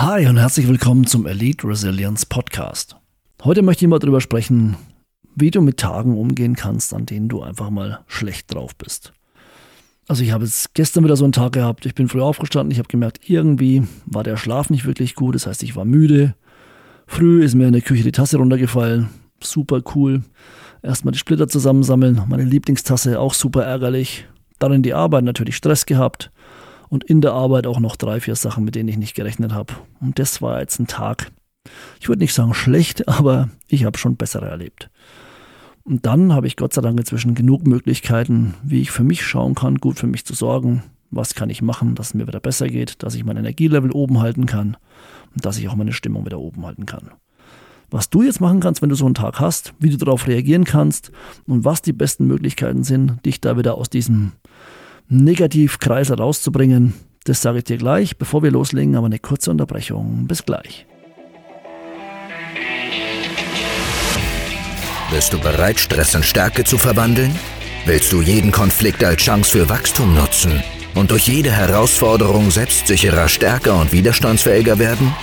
Hi und herzlich willkommen zum Elite Resilience Podcast. Heute möchte ich mal darüber sprechen, wie du mit Tagen umgehen kannst, an denen du einfach mal schlecht drauf bist. Also ich habe jetzt gestern wieder so einen Tag gehabt, ich bin früh aufgestanden, ich habe gemerkt, irgendwie war der Schlaf nicht wirklich gut, das heißt, ich war müde. Früh ist mir in der Küche die Tasse runtergefallen, super cool. Erstmal die Splitter zusammensammeln, meine Lieblingstasse auch super ärgerlich. Dann in die Arbeit natürlich Stress gehabt und in der Arbeit auch noch drei, vier Sachen, mit denen ich nicht gerechnet habe. Und das war jetzt ein Tag. Ich würde nicht sagen schlecht, aber ich habe schon bessere erlebt. Und dann habe ich Gott sei Dank inzwischen genug Möglichkeiten, wie ich für mich schauen kann, gut für mich zu sorgen. Was kann ich machen, dass es mir wieder besser geht, dass ich mein Energielevel oben halten kann und dass ich auch meine Stimmung wieder oben halten kann. Was du jetzt machen kannst, wenn du so einen Tag hast, wie du darauf reagieren kannst und was die besten Möglichkeiten sind, dich da wieder aus diesem Negativkreis herauszubringen, das sage ich dir gleich. Bevor wir loslegen, aber eine kurze Unterbrechung. Bis gleich. Bist du bereit, Stress in Stärke zu verwandeln? Willst du jeden Konflikt als Chance für Wachstum nutzen und durch jede Herausforderung selbstsicherer, stärker und widerstandsfähiger werden?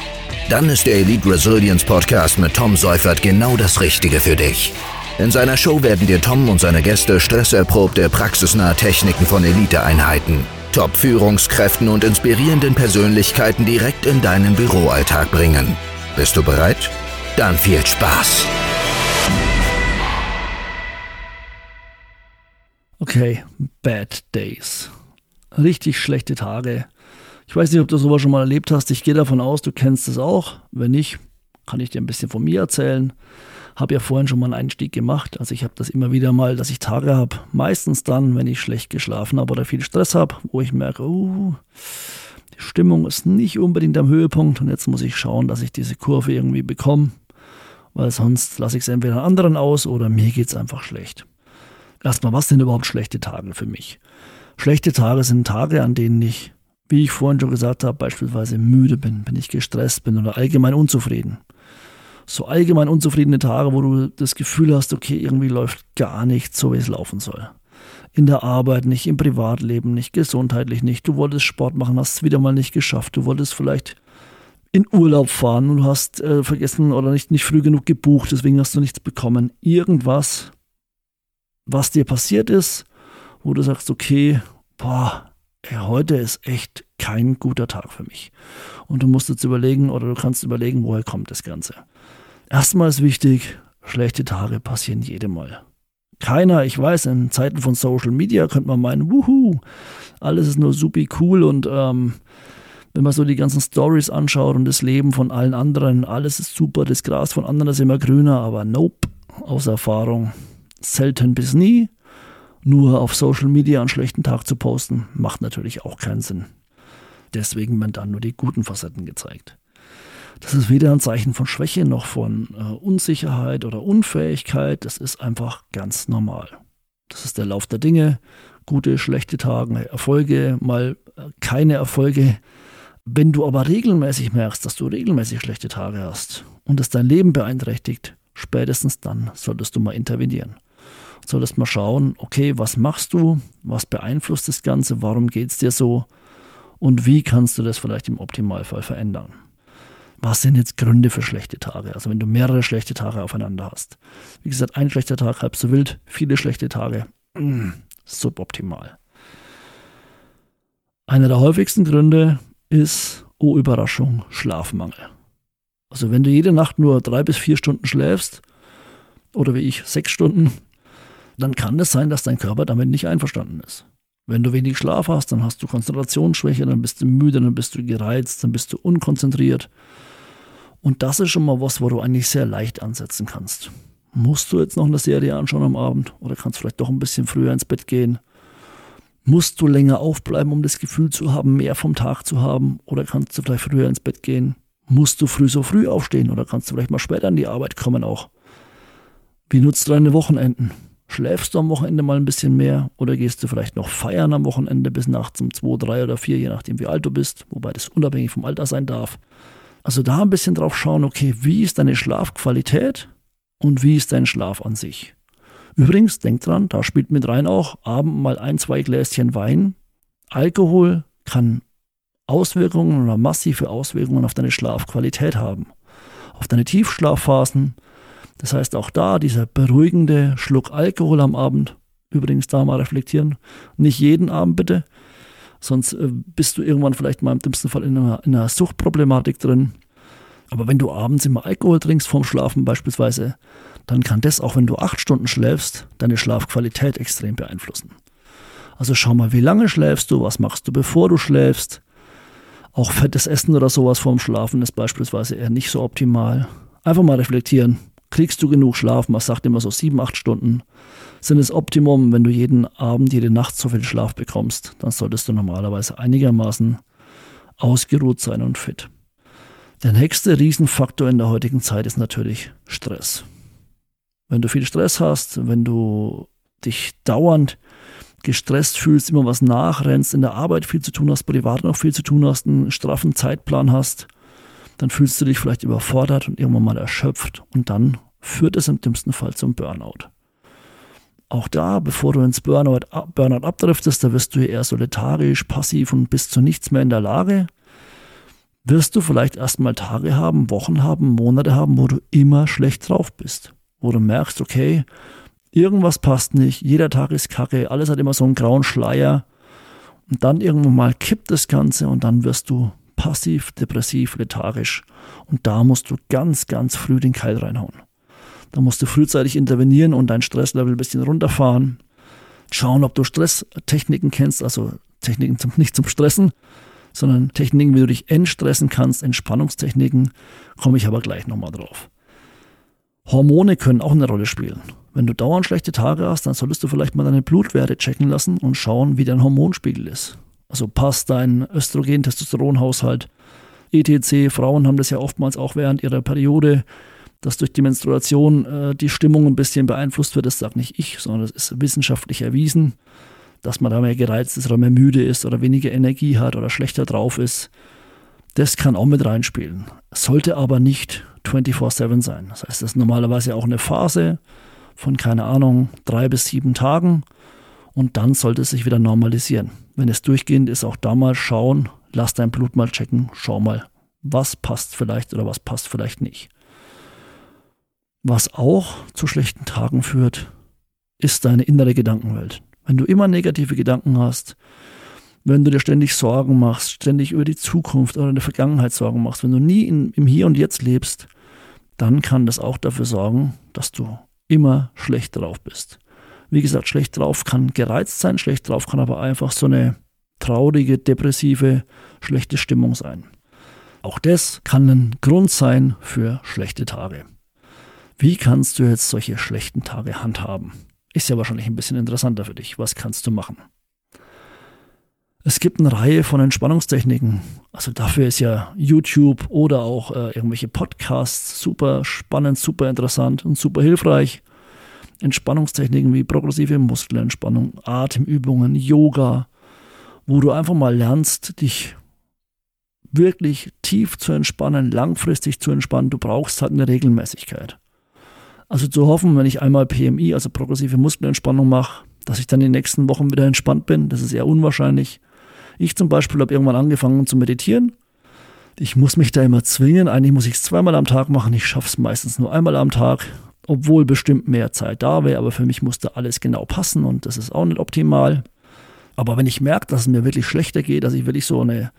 Dann ist der Elite Resilience Podcast mit Tom Seufert genau das Richtige für dich. In seiner Show werden dir Tom und seine Gäste stresserprobte, praxisnahe Techniken von Eliteeinheiten, Top-Führungskräften und inspirierenden Persönlichkeiten direkt in deinen Büroalltag bringen. Bist du bereit? Dann viel Spaß! Okay, Bad Days. Richtig schlechte Tage. Ich weiß nicht, ob du sowas schon mal erlebt hast. Ich gehe davon aus, du kennst es auch. Wenn nicht, kann ich dir ein bisschen von mir erzählen. Habe ja vorhin schon mal einen Einstieg gemacht. Also ich habe das immer wieder mal, dass ich Tage habe. Meistens dann, wenn ich schlecht geschlafen habe oder viel Stress habe, wo ich merke, oh, die Stimmung ist nicht unbedingt am Höhepunkt und jetzt muss ich schauen, dass ich diese Kurve irgendwie bekomme. Weil sonst lasse ich es entweder anderen aus oder mir geht es einfach schlecht. Erstmal, was sind überhaupt schlechte Tage für mich? Schlechte Tage sind Tage, an denen ich wie ich vorhin schon gesagt habe, beispielsweise müde bin, wenn ich gestresst bin oder allgemein unzufrieden. So allgemein unzufriedene Tage, wo du das Gefühl hast, okay, irgendwie läuft gar nichts so, wie es laufen soll. In der Arbeit nicht, im Privatleben nicht, gesundheitlich nicht. Du wolltest Sport machen, hast es wieder mal nicht geschafft. Du wolltest vielleicht in Urlaub fahren und hast äh, vergessen oder nicht, nicht früh genug gebucht, deswegen hast du nichts bekommen. Irgendwas, was dir passiert ist, wo du sagst, okay, boah, ey, heute ist echt kein guter Tag für mich. Und du musst jetzt überlegen oder du kannst überlegen, woher kommt das Ganze. Erstmal ist wichtig, schlechte Tage passieren jedem Mal. Keiner, ich weiß, in Zeiten von Social Media könnte man meinen, wuhu, alles ist nur supi cool und ähm, wenn man so die ganzen Stories anschaut und das Leben von allen anderen, alles ist super, das Gras von anderen ist immer grüner, aber nope, aus Erfahrung, selten bis nie nur auf Social Media einen schlechten Tag zu posten, macht natürlich auch keinen Sinn. Deswegen werden dann nur die guten Facetten gezeigt. Das ist weder ein Zeichen von Schwäche noch von äh, Unsicherheit oder Unfähigkeit. Das ist einfach ganz normal. Das ist der Lauf der Dinge. Gute, schlechte Tage, Erfolge, mal äh, keine Erfolge. Wenn du aber regelmäßig merkst, dass du regelmäßig schlechte Tage hast und es dein Leben beeinträchtigt, spätestens dann solltest du mal intervenieren solltest mal schauen, okay, was machst du, was beeinflusst das Ganze, warum geht es dir so und wie kannst du das vielleicht im Optimalfall verändern. Was sind jetzt Gründe für schlechte Tage? Also wenn du mehrere schlechte Tage aufeinander hast. Wie gesagt, ein schlechter Tag halb so wild, viele schlechte Tage, mm, suboptimal. Einer der häufigsten Gründe ist, oh Überraschung, Schlafmangel. Also wenn du jede Nacht nur drei bis vier Stunden schläfst, oder wie ich sechs Stunden, dann kann es sein, dass dein Körper damit nicht einverstanden ist. Wenn du wenig Schlaf hast, dann hast du Konzentrationsschwäche, dann bist du müde, dann bist du gereizt, dann bist du unkonzentriert. Und das ist schon mal was, wo du eigentlich sehr leicht ansetzen kannst. Musst du jetzt noch eine Serie anschauen am Abend oder kannst vielleicht doch ein bisschen früher ins Bett gehen? Musst du länger aufbleiben, um das Gefühl zu haben, mehr vom Tag zu haben? Oder kannst du vielleicht früher ins Bett gehen? Musst du früh so früh aufstehen oder kannst du vielleicht mal später an die Arbeit kommen auch? Wie nutzt du deine Wochenenden? Schläfst du am Wochenende mal ein bisschen mehr oder gehst du vielleicht noch feiern am Wochenende bis nachts um 2, 3 oder 4, je nachdem wie alt du bist, wobei das unabhängig vom Alter sein darf. Also da ein bisschen drauf schauen, okay, wie ist deine Schlafqualität und wie ist dein Schlaf an sich. Übrigens, denk dran, da spielt mit rein auch Abend mal ein, zwei Gläschen Wein. Alkohol kann Auswirkungen oder massive Auswirkungen auf deine Schlafqualität haben, auf deine Tiefschlafphasen. Das heißt auch da dieser beruhigende Schluck Alkohol am Abend, übrigens da mal reflektieren, nicht jeden Abend bitte, sonst äh, bist du irgendwann vielleicht mal im dümmsten Fall in einer, in einer Suchtproblematik drin. Aber wenn du abends immer Alkohol trinkst vorm Schlafen beispielsweise, dann kann das, auch wenn du acht Stunden schläfst, deine Schlafqualität extrem beeinflussen. Also schau mal, wie lange schläfst du, was machst du, bevor du schläfst. Auch fettes Essen oder sowas vorm Schlafen ist beispielsweise eher nicht so optimal. Einfach mal reflektieren. Kriegst du genug Schlaf? Man sagt immer so sieben, acht Stunden sind das Optimum. Wenn du jeden Abend, jede Nacht so viel Schlaf bekommst, dann solltest du normalerweise einigermaßen ausgeruht sein und fit. Der nächste Riesenfaktor in der heutigen Zeit ist natürlich Stress. Wenn du viel Stress hast, wenn du dich dauernd gestresst fühlst, immer was nachrennst, in der Arbeit viel zu tun hast, privat noch viel zu tun hast, einen straffen Zeitplan hast, dann fühlst du dich vielleicht überfordert und irgendwann mal erschöpft und dann führt es im dümmsten Fall zum Burnout. Auch da, bevor du ins Burnout, Burnout abdriftest, da wirst du eher so lethargisch, passiv und bist zu nichts mehr in der Lage, wirst du vielleicht erstmal Tage haben, Wochen haben, Monate haben, wo du immer schlecht drauf bist. Wo du merkst, okay, irgendwas passt nicht, jeder Tag ist kacke, alles hat immer so einen grauen Schleier. Und dann irgendwann mal kippt das Ganze und dann wirst du passiv, depressiv, lethargisch. Und da musst du ganz, ganz früh den Keil reinhauen. Da musst du frühzeitig intervenieren und dein Stresslevel ein bisschen runterfahren. Schauen, ob du Stresstechniken kennst, also Techniken zum, nicht zum Stressen, sondern Techniken, wie du dich entstressen kannst, Entspannungstechniken, komme ich aber gleich nochmal drauf. Hormone können auch eine Rolle spielen. Wenn du dauernd schlechte Tage hast, dann solltest du vielleicht mal deine Blutwerte checken lassen und schauen, wie dein Hormonspiegel ist. Also passt dein Östrogen-Testosteronhaushalt, etc. Frauen haben das ja oftmals auch während ihrer Periode, dass durch die Menstruation äh, die Stimmung ein bisschen beeinflusst wird. Das sagt nicht ich, sondern das ist wissenschaftlich erwiesen, dass man da mehr gereizt ist oder mehr müde ist oder weniger Energie hat oder schlechter drauf ist. Das kann auch mit reinspielen. Sollte aber nicht 24-7 sein. Das heißt, das ist normalerweise auch eine Phase von, keine Ahnung, drei bis sieben Tagen und dann sollte es sich wieder normalisieren. Wenn es durchgehend ist, auch da mal schauen, lass dein Blut mal checken, schau mal, was passt vielleicht oder was passt vielleicht nicht. Was auch zu schlechten Tagen führt, ist deine innere Gedankenwelt. Wenn du immer negative Gedanken hast, wenn du dir ständig Sorgen machst, ständig über die Zukunft oder die Vergangenheit Sorgen machst, wenn du nie in, im Hier und Jetzt lebst, dann kann das auch dafür sorgen, dass du immer schlecht drauf bist. Wie gesagt, schlecht drauf kann gereizt sein, schlecht drauf kann aber einfach so eine traurige, depressive, schlechte Stimmung sein. Auch das kann ein Grund sein für schlechte Tage. Wie kannst du jetzt solche schlechten Tage handhaben? Ist ja wahrscheinlich ein bisschen interessanter für dich. Was kannst du machen? Es gibt eine Reihe von Entspannungstechniken. Also dafür ist ja YouTube oder auch äh, irgendwelche Podcasts super spannend, super interessant und super hilfreich. Entspannungstechniken wie progressive Muskelentspannung, Atemübungen, Yoga, wo du einfach mal lernst, dich wirklich tief zu entspannen, langfristig zu entspannen. Du brauchst halt eine Regelmäßigkeit. Also zu hoffen, wenn ich einmal PMI, also progressive Muskelentspannung mache, dass ich dann den nächsten Wochen wieder entspannt bin, das ist eher unwahrscheinlich. Ich zum Beispiel habe irgendwann angefangen zu meditieren. Ich muss mich da immer zwingen. Eigentlich muss ich es zweimal am Tag machen. Ich schaffe es meistens nur einmal am Tag, obwohl bestimmt mehr Zeit da wäre. Aber für mich musste alles genau passen und das ist auch nicht optimal. Aber wenn ich merke, dass es mir wirklich schlechter geht, dass ich wirklich so eine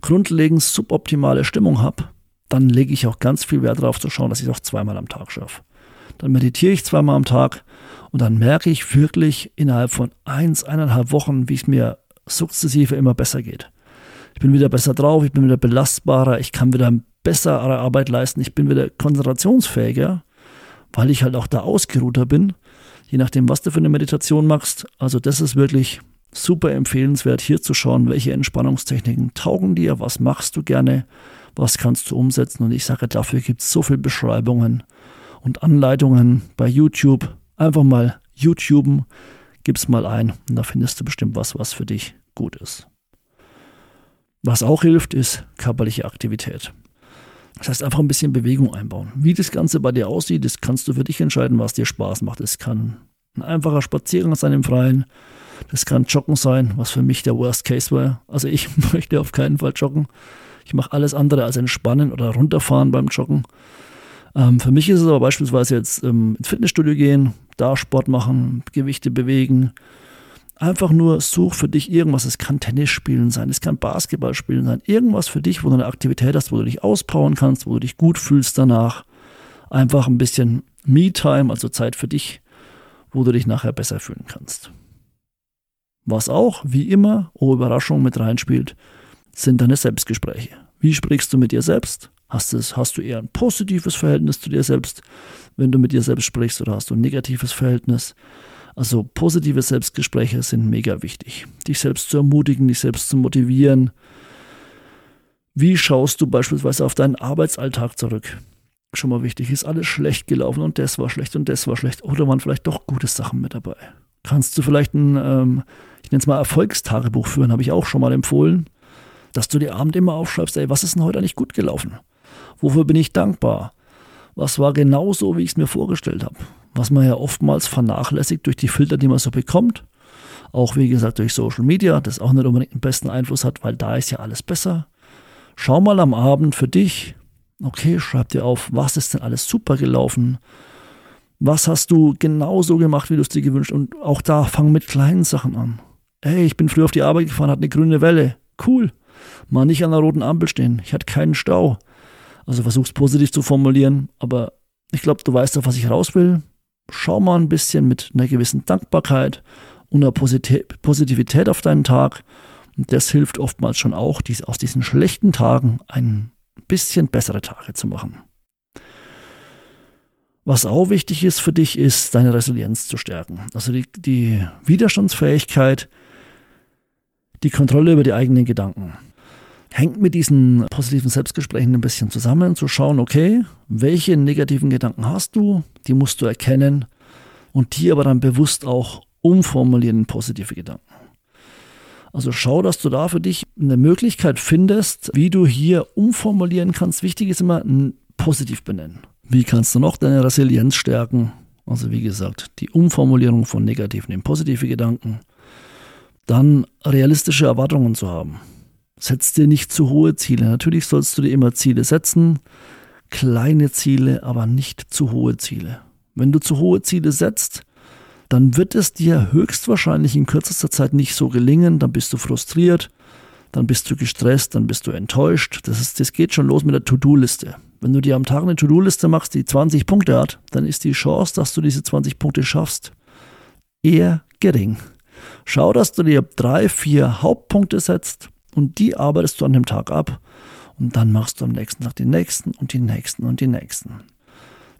grundlegend suboptimale Stimmung habe, dann lege ich auch ganz viel Wert darauf zu schauen, dass ich es auch zweimal am Tag schaffe. Dann meditiere ich zweimal am Tag und dann merke ich wirklich innerhalb von eins, eineinhalb Wochen, wie es mir sukzessive immer besser geht. Ich bin wieder besser drauf, ich bin wieder belastbarer, ich kann wieder bessere Arbeit leisten, ich bin wieder konzentrationsfähiger, weil ich halt auch da ausgeruhter bin, je nachdem, was du für eine Meditation machst. Also das ist wirklich super empfehlenswert, hier zu schauen, welche Entspannungstechniken taugen dir, was machst du gerne, was kannst du umsetzen. Und ich sage, dafür gibt es so viele Beschreibungen und Anleitungen bei YouTube. Einfach mal YouTuben, gib's mal ein und da findest du bestimmt was, was für dich gut ist. Was auch hilft, ist körperliche Aktivität. Das heißt, einfach ein bisschen Bewegung einbauen. Wie das Ganze bei dir aussieht, das kannst du für dich entscheiden, was dir Spaß macht. Es kann Ein einfacher Spaziergang sein im Freien. Das kann Joggen sein, was für mich der Worst Case war. Also ich möchte auf keinen Fall joggen. Ich mache alles andere als entspannen oder runterfahren beim Joggen. Ähm, für mich ist es aber beispielsweise jetzt ähm, ins Fitnessstudio gehen, da Sport machen, Gewichte bewegen. Einfach nur such für dich irgendwas. Es kann Tennis spielen sein, es kann Basketball spielen sein. Irgendwas für dich, wo du eine Aktivität hast, wo du dich auspowern kannst, wo du dich gut fühlst danach. Einfach ein bisschen Me-Time, also Zeit für dich, wo du dich nachher besser fühlen kannst. Was auch, wie immer, oh Überraschung mit reinspielt, sind deine Selbstgespräche. Wie sprichst du mit dir selbst? Hast, es, hast du eher ein positives Verhältnis zu dir selbst, wenn du mit dir selbst sprichst, oder hast du ein negatives Verhältnis? Also positive Selbstgespräche sind mega wichtig. Dich selbst zu ermutigen, dich selbst zu motivieren. Wie schaust du beispielsweise auf deinen Arbeitsalltag zurück? Schon mal wichtig, ist alles schlecht gelaufen und das war schlecht und das war schlecht. Oder waren vielleicht doch gute Sachen mit dabei? Kannst du vielleicht ein, ähm, ich nenne es mal Erfolgstagebuch führen, habe ich auch schon mal empfohlen, dass du dir abend immer aufschreibst, ey, was ist denn heute eigentlich gut gelaufen? Wofür bin ich dankbar? Was war genau so, wie ich es mir vorgestellt habe? Was man ja oftmals vernachlässigt durch die Filter, die man so bekommt. Auch wie gesagt durch Social Media, das auch nicht unbedingt den besten Einfluss hat, weil da ist ja alles besser. Schau mal am Abend für dich, okay, schreib dir auf, was ist denn alles super gelaufen? Was hast du genau so gemacht, wie du es dir gewünscht? Und auch da fang mit kleinen Sachen an. Hey, ich bin früher auf die Arbeit gefahren, hatte eine grüne Welle. Cool. Mal nicht an der roten Ampel stehen. Ich hatte keinen Stau. Also versuch's positiv zu formulieren, aber ich glaube, du weißt auf was ich raus will. Schau mal ein bisschen mit einer gewissen Dankbarkeit und einer Positivität auf deinen Tag. Und das hilft oftmals schon auch, dies, aus diesen schlechten Tagen ein bisschen bessere Tage zu machen. Was auch wichtig ist für dich, ist deine Resilienz zu stärken. Also die, die Widerstandsfähigkeit, die Kontrolle über die eigenen Gedanken hängt mit diesen positiven Selbstgesprächen ein bisschen zusammen, zu schauen, okay, welche negativen Gedanken hast du, die musst du erkennen und die aber dann bewusst auch umformulieren in positive Gedanken. Also schau, dass du da für dich eine Möglichkeit findest, wie du hier umformulieren kannst. Wichtig ist immer positiv benennen. Wie kannst du noch deine Resilienz stärken? Also wie gesagt, die Umformulierung von negativen in positive Gedanken. Dann realistische Erwartungen zu haben. Setz dir nicht zu hohe Ziele. Natürlich sollst du dir immer Ziele setzen, kleine Ziele, aber nicht zu hohe Ziele. Wenn du zu hohe Ziele setzt, dann wird es dir höchstwahrscheinlich in kürzester Zeit nicht so gelingen, dann bist du frustriert, dann bist du gestresst, dann bist du enttäuscht. Das, ist, das geht schon los mit der To-Do-Liste. Wenn du dir am Tag eine To-Do-Liste machst, die 20 Punkte hat, dann ist die Chance, dass du diese 20 Punkte schaffst, eher gering. Schau, dass du dir drei, vier Hauptpunkte setzt und die arbeitest du an dem Tag ab. Und dann machst du am nächsten Tag die nächsten und die nächsten und die nächsten.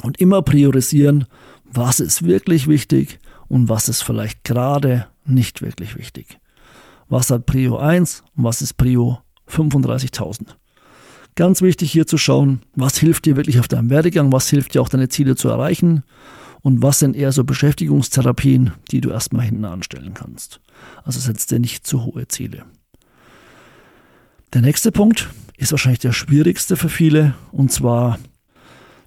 Und immer priorisieren, was ist wirklich wichtig und was ist vielleicht gerade nicht wirklich wichtig. Was hat Prio 1 und was ist Prio 35.000. Ganz wichtig hier zu schauen, was hilft dir wirklich auf deinem Werdegang, was hilft dir auch deine Ziele zu erreichen und was sind eher so Beschäftigungstherapien, die du erstmal hinten anstellen kannst. Also setz dir nicht zu hohe Ziele. Der nächste Punkt ist wahrscheinlich der schwierigste für viele, und zwar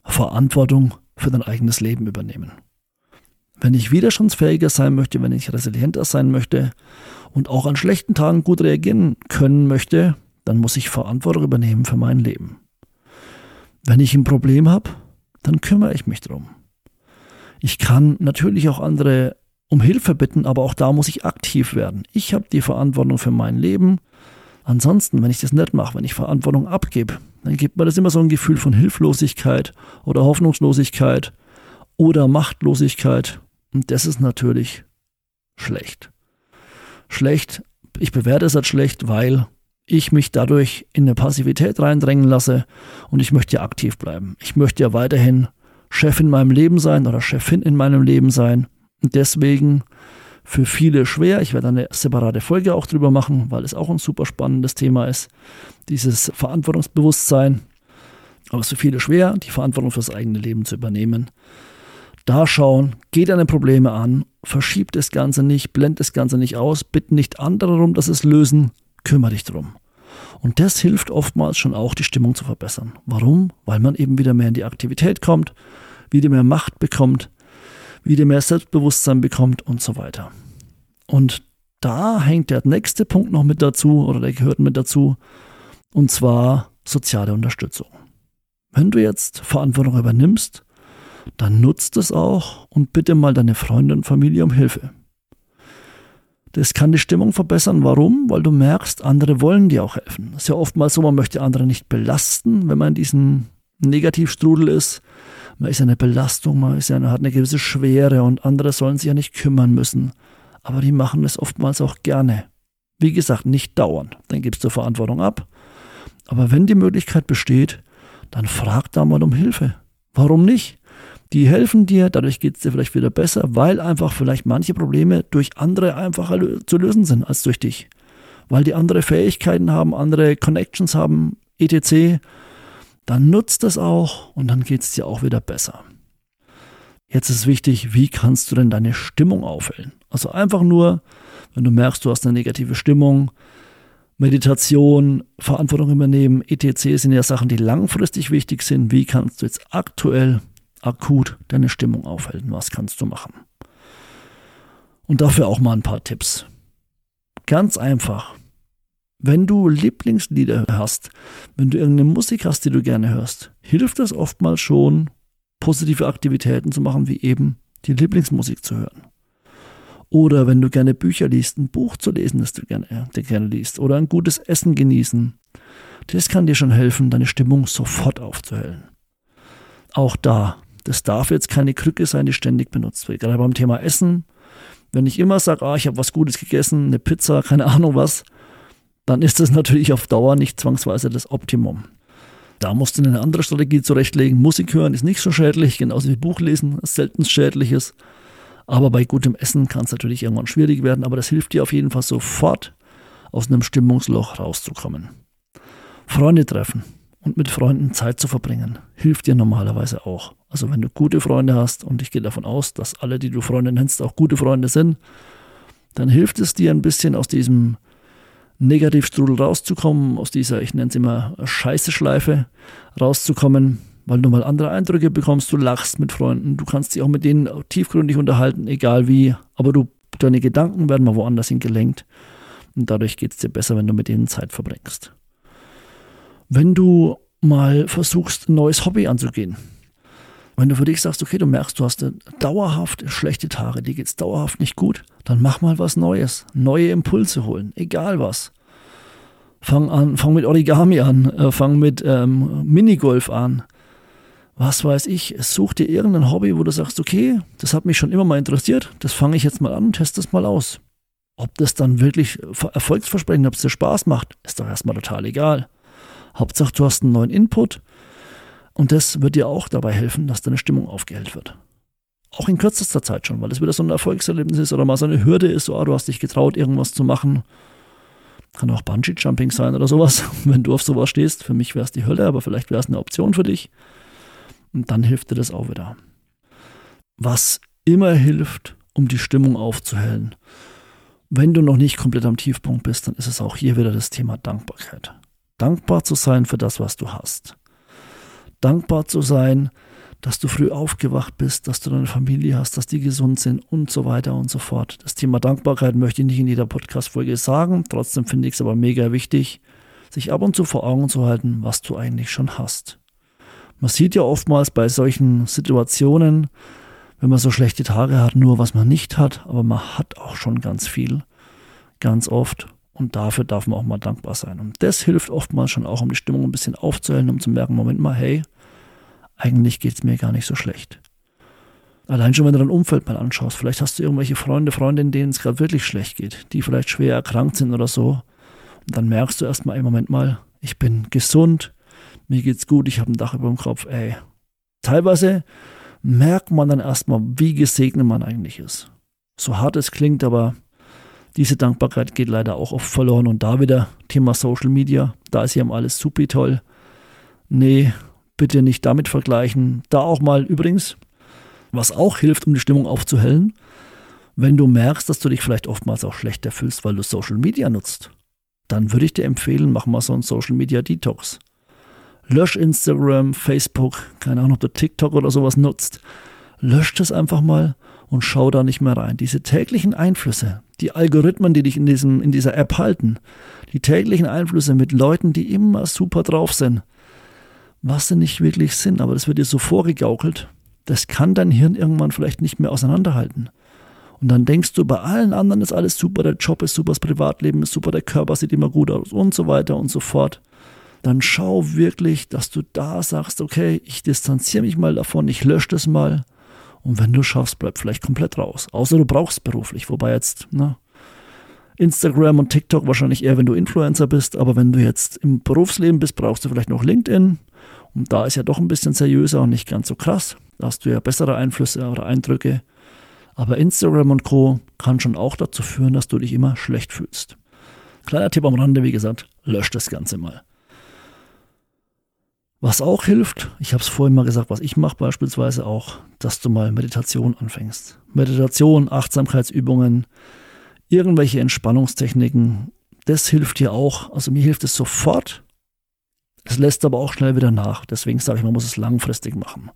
Verantwortung für dein eigenes Leben übernehmen. Wenn ich widerstandsfähiger sein möchte, wenn ich resilienter sein möchte und auch an schlechten Tagen gut reagieren können möchte, dann muss ich Verantwortung übernehmen für mein Leben. Wenn ich ein Problem habe, dann kümmere ich mich drum. Ich kann natürlich auch andere um Hilfe bitten, aber auch da muss ich aktiv werden. Ich habe die Verantwortung für mein Leben Ansonsten, wenn ich das nicht mache, wenn ich Verantwortung abgebe, dann gibt mir das immer so ein Gefühl von Hilflosigkeit oder Hoffnungslosigkeit oder Machtlosigkeit. Und das ist natürlich schlecht. Schlecht, ich bewerte es als schlecht, weil ich mich dadurch in eine Passivität reindrängen lasse und ich möchte ja aktiv bleiben. Ich möchte ja weiterhin Chef in meinem Leben sein oder Chefin in meinem Leben sein. Und deswegen für viele schwer. Ich werde eine separate Folge auch drüber machen, weil es auch ein super spannendes Thema ist. Dieses Verantwortungsbewusstsein. Aber es ist für viele schwer, die Verantwortung fürs eigene Leben zu übernehmen. Da schauen, geh deine Probleme an, verschieb das Ganze nicht, blend das Ganze nicht aus, bitte nicht andere darum, dass es lösen, kümmere dich drum. Und das hilft oftmals schon auch, die Stimmung zu verbessern. Warum? Weil man eben wieder mehr in die Aktivität kommt, wieder mehr Macht bekommt, wieder mehr Selbstbewusstsein bekommt und so weiter. Und da hängt der nächste Punkt noch mit dazu oder der gehört mit dazu und zwar soziale Unterstützung. Wenn du jetzt Verantwortung übernimmst, dann nutzt es auch und bitte mal deine Freunde und Familie um Hilfe. Das kann die Stimmung verbessern. Warum? Weil du merkst, andere wollen dir auch helfen. Es ist ja oftmals so, man möchte andere nicht belasten, wenn man in diesem Negativstrudel ist. Man ist eine Belastung, man, ist man hat eine gewisse Schwere und andere sollen sich ja nicht kümmern müssen. Aber die machen es oftmals auch gerne. Wie gesagt, nicht dauernd. Dann gibst du Verantwortung ab. Aber wenn die Möglichkeit besteht, dann frag da mal um Hilfe. Warum nicht? Die helfen dir, dadurch geht es dir vielleicht wieder besser, weil einfach vielleicht manche Probleme durch andere einfacher zu lösen sind als durch dich. Weil die andere Fähigkeiten haben, andere Connections haben, etc. Dann nutzt das auch und dann geht es dir auch wieder besser. Jetzt ist wichtig, wie kannst du denn deine Stimmung aufhellen? Also einfach nur, wenn du merkst, du hast eine negative Stimmung, Meditation, Verantwortung übernehmen, etc. sind ja Sachen, die langfristig wichtig sind. Wie kannst du jetzt aktuell akut deine Stimmung aufhalten. Was kannst du machen? Und dafür auch mal ein paar Tipps. Ganz einfach. Wenn du Lieblingslieder hast, wenn du irgendeine Musik hast, die du gerne hörst, hilft es oftmals schon, positive Aktivitäten zu machen, wie eben die Lieblingsmusik zu hören. Oder wenn du gerne Bücher liest, ein Buch zu lesen, das du gerne, äh, gerne liest. Oder ein gutes Essen genießen. Das kann dir schon helfen, deine Stimmung sofort aufzuhellen. Auch da das darf jetzt keine Krücke sein, die ständig benutzt wird. Gerade beim Thema Essen. Wenn ich immer sage, ah, ich habe was Gutes gegessen, eine Pizza, keine Ahnung was, dann ist das natürlich auf Dauer nicht zwangsweise das Optimum. Da musst du eine andere Strategie zurechtlegen. Musik hören ist nicht so schädlich, genauso wie Buch lesen, ist selten schädliches. Aber bei gutem Essen kann es natürlich irgendwann schwierig werden, aber das hilft dir auf jeden Fall sofort, aus einem Stimmungsloch rauszukommen. Freunde treffen und mit Freunden Zeit zu verbringen, hilft dir normalerweise auch. Also wenn du gute Freunde hast, und ich gehe davon aus, dass alle, die du Freunde nennst, auch gute Freunde sind, dann hilft es dir ein bisschen aus diesem Negativstrudel rauszukommen, aus dieser, ich nenne es immer Scheiße-Schleife rauszukommen, weil du mal andere Eindrücke bekommst, du lachst mit Freunden, du kannst dich auch mit denen tiefgründig unterhalten, egal wie, aber du, deine Gedanken werden mal woanders hingelenkt und dadurch geht es dir besser, wenn du mit denen Zeit verbringst. Wenn du mal versuchst, ein neues Hobby anzugehen, wenn du für dich sagst, okay, du merkst, du hast dauerhaft schlechte Tage, dir geht es dauerhaft nicht gut, dann mach mal was Neues. Neue Impulse holen, egal was. Fang an, fang mit Origami an, äh, fang mit ähm, Minigolf an. Was weiß ich, such dir irgendein Hobby, wo du sagst, okay, das hat mich schon immer mal interessiert, das fange ich jetzt mal an und teste es mal aus. Ob das dann wirklich erfolgsversprechend, ob es dir Spaß macht, ist doch erstmal total egal. Hauptsache, du hast einen neuen Input und das wird dir auch dabei helfen, dass deine Stimmung aufgehellt wird. Auch in kürzester Zeit schon, weil es wieder so ein Erfolgserlebnis ist oder mal so eine Hürde ist, so, ah, du hast dich getraut, irgendwas zu machen. Kann auch Bungee-Jumping sein oder sowas, wenn du auf sowas stehst. Für mich wäre es die Hölle, aber vielleicht wäre es eine Option für dich. Und dann hilft dir das auch wieder. Was immer hilft, um die Stimmung aufzuhellen. Wenn du noch nicht komplett am Tiefpunkt bist, dann ist es auch hier wieder das Thema Dankbarkeit. Dankbar zu sein für das, was du hast dankbar zu sein, dass du früh aufgewacht bist, dass du deine Familie hast, dass die gesund sind und so weiter und so fort. Das Thema Dankbarkeit möchte ich nicht in jeder Podcast-Folge sagen, trotzdem finde ich es aber mega wichtig, sich ab und zu vor Augen zu halten, was du eigentlich schon hast. Man sieht ja oftmals bei solchen Situationen, wenn man so schlechte Tage hat, nur was man nicht hat, aber man hat auch schon ganz viel, ganz oft. Und dafür darf man auch mal dankbar sein. Und das hilft oftmals schon auch, um die Stimmung ein bisschen aufzuhellen, um zu merken, Moment mal, hey, eigentlich geht es mir gar nicht so schlecht. Allein schon, wenn du dein Umfeld mal anschaust, vielleicht hast du irgendwelche Freunde, Freundinnen, denen es gerade wirklich schlecht geht, die vielleicht schwer erkrankt sind oder so. Und dann merkst du erstmal, ey, Moment mal, ich bin gesund, mir geht's gut, ich habe ein Dach über dem Kopf, ey. Teilweise merkt man dann erstmal, wie gesegnet man eigentlich ist. So hart es klingt, aber diese Dankbarkeit geht leider auch oft verloren. Und da wieder Thema Social Media. Da ist ja alles super toll. Nee, bitte nicht damit vergleichen. Da auch mal übrigens, was auch hilft, um die Stimmung aufzuhellen, wenn du merkst, dass du dich vielleicht oftmals auch schlechter fühlst, weil du Social Media nutzt, dann würde ich dir empfehlen, mach mal so einen Social Media Detox. Lösch Instagram, Facebook, keine Ahnung, ob du TikTok oder sowas nutzt. Lösch das einfach mal und schau da nicht mehr rein. Diese täglichen Einflüsse, die Algorithmen, die dich in, diesem, in dieser App halten, die täglichen Einflüsse mit Leuten, die immer super drauf sind, was sie nicht wirklich sind, aber das wird dir so vorgegaukelt, das kann dein Hirn irgendwann vielleicht nicht mehr auseinanderhalten. Und dann denkst du, bei allen anderen ist alles super, der Job ist super, das Privatleben ist super, der Körper sieht immer gut aus und so weiter und so fort. Dann schau wirklich, dass du da sagst, okay, ich distanziere mich mal davon, ich lösche das mal. Und wenn du schaffst, bleib vielleicht komplett raus. Außer du brauchst beruflich, wobei jetzt, na, Instagram und TikTok wahrscheinlich eher, wenn du Influencer bist, aber wenn du jetzt im Berufsleben bist, brauchst du vielleicht noch LinkedIn. Und da ist ja doch ein bisschen seriöser und nicht ganz so krass. Da hast du ja bessere Einflüsse oder Eindrücke. Aber Instagram und Co. kann schon auch dazu führen, dass du dich immer schlecht fühlst. Kleiner Tipp am Rande, wie gesagt, lösch das Ganze mal. Was auch hilft, ich habe es vorhin mal gesagt, was ich mache beispielsweise auch, dass du mal Meditation anfängst. Meditation, Achtsamkeitsübungen, irgendwelche Entspannungstechniken, das hilft dir auch. Also mir hilft es sofort. Es lässt aber auch schnell wieder nach. Deswegen sage ich, man muss es langfristig machen.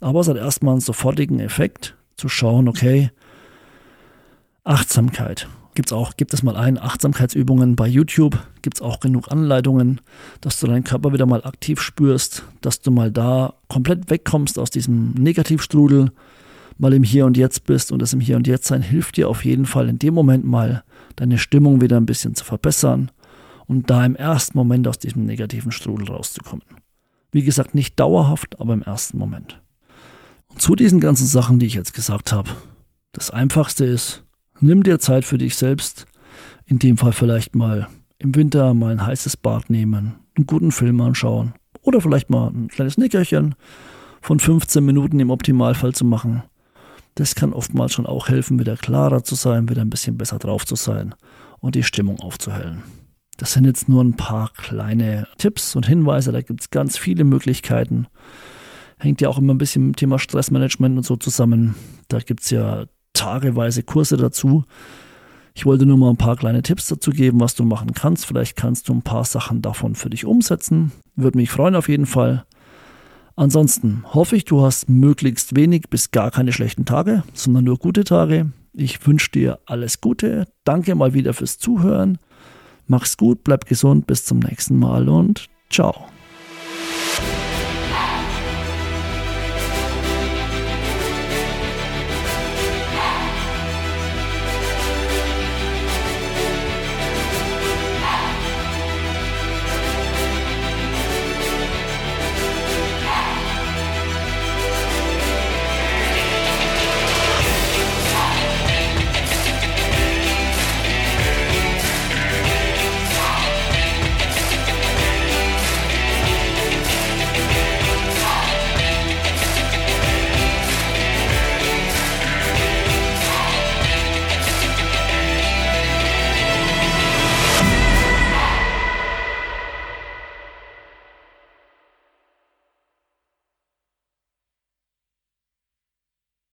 Aber es hat erstmal einen sofortigen Effekt, zu schauen, okay, Achtsamkeit. Gibt's auch, gibt es mal ein, Achtsamkeitsübungen bei YouTube, gibt es auch genug Anleitungen, dass du deinen Körper wieder mal aktiv spürst, dass du mal da komplett wegkommst aus diesem Negativstrudel, mal im Hier und Jetzt bist und das im Hier und Jetzt sein hilft dir auf jeden Fall in dem Moment mal deine Stimmung wieder ein bisschen zu verbessern und da im ersten Moment aus diesem negativen Strudel rauszukommen. Wie gesagt, nicht dauerhaft, aber im ersten Moment. Und zu diesen ganzen Sachen, die ich jetzt gesagt habe, das Einfachste ist, nimm dir Zeit für dich selbst. In dem Fall vielleicht mal im Winter mal ein heißes Bad nehmen, einen guten Film anschauen oder vielleicht mal ein kleines Nickerchen von 15 Minuten im Optimalfall zu machen. Das kann oftmals schon auch helfen, wieder klarer zu sein, wieder ein bisschen besser drauf zu sein und die Stimmung aufzuhellen. Das sind jetzt nur ein paar kleine Tipps und Hinweise, da gibt es ganz viele Möglichkeiten hängt ja auch immer ein bisschen mit dem Thema Stressmanagement und so zusammen. Da gibt es ja tageweise Kurse dazu. Ich wollte nur mal ein paar kleine Tipps dazu geben, was du machen kannst. Vielleicht kannst du ein paar Sachen davon für dich umsetzen. Würde mich freuen auf jeden Fall. Ansonsten hoffe ich, du hast möglichst wenig bis gar keine schlechten Tage, sondern nur gute Tage. Ich wünsche dir alles Gute. Danke mal wieder fürs Zuhören. Mach's gut, bleib gesund, bis zum nächsten Mal und ciao.